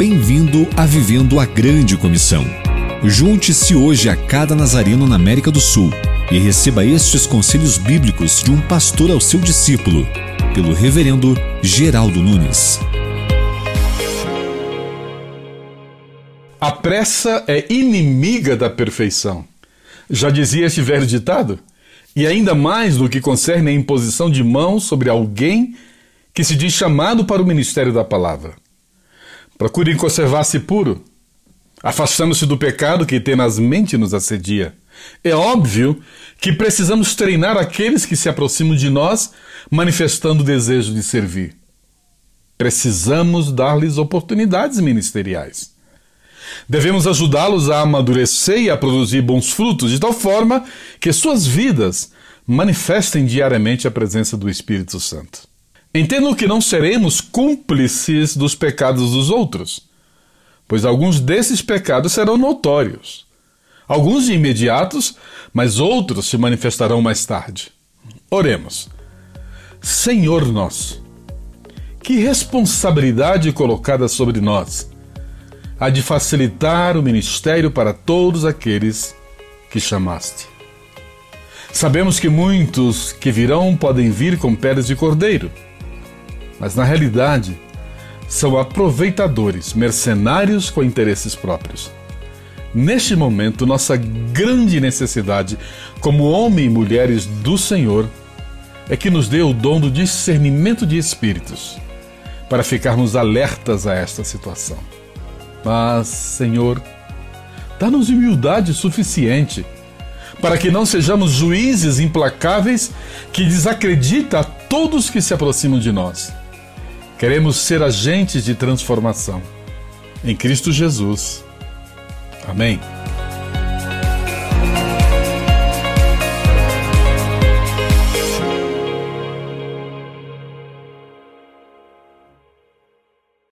Bem-vindo a Vivendo a Grande Comissão. Junte-se hoje a cada nazareno na América do Sul e receba estes conselhos bíblicos de um pastor ao seu discípulo, pelo Reverendo Geraldo Nunes. A pressa é inimiga da perfeição. Já dizia este velho ditado? E ainda mais no que concerne a imposição de mãos sobre alguém que se diz chamado para o ministério da palavra. Procurem conservar-se puro, afastando-se do pecado que tenazmente nos assedia. É óbvio que precisamos treinar aqueles que se aproximam de nós, manifestando o desejo de servir. Precisamos dar-lhes oportunidades ministeriais. Devemos ajudá-los a amadurecer e a produzir bons frutos, de tal forma que suas vidas manifestem diariamente a presença do Espírito Santo. Entendo que não seremos cúmplices dos pecados dos outros, pois alguns desses pecados serão notórios. Alguns imediatos, mas outros se manifestarão mais tarde. Oremos. Senhor nosso, que responsabilidade colocada sobre nós a de facilitar o ministério para todos aqueles que chamaste. Sabemos que muitos que virão podem vir com peles de cordeiro mas na realidade são aproveitadores, mercenários com interesses próprios. Neste momento, nossa grande necessidade, como homem e mulheres do Senhor, é que nos dê o dom do discernimento de espíritos, para ficarmos alertas a esta situação. Mas, Senhor, dá-nos humildade suficiente para que não sejamos juízes implacáveis que desacredita a todos que se aproximam de nós Queremos ser agentes de transformação. Em Cristo Jesus. Amém.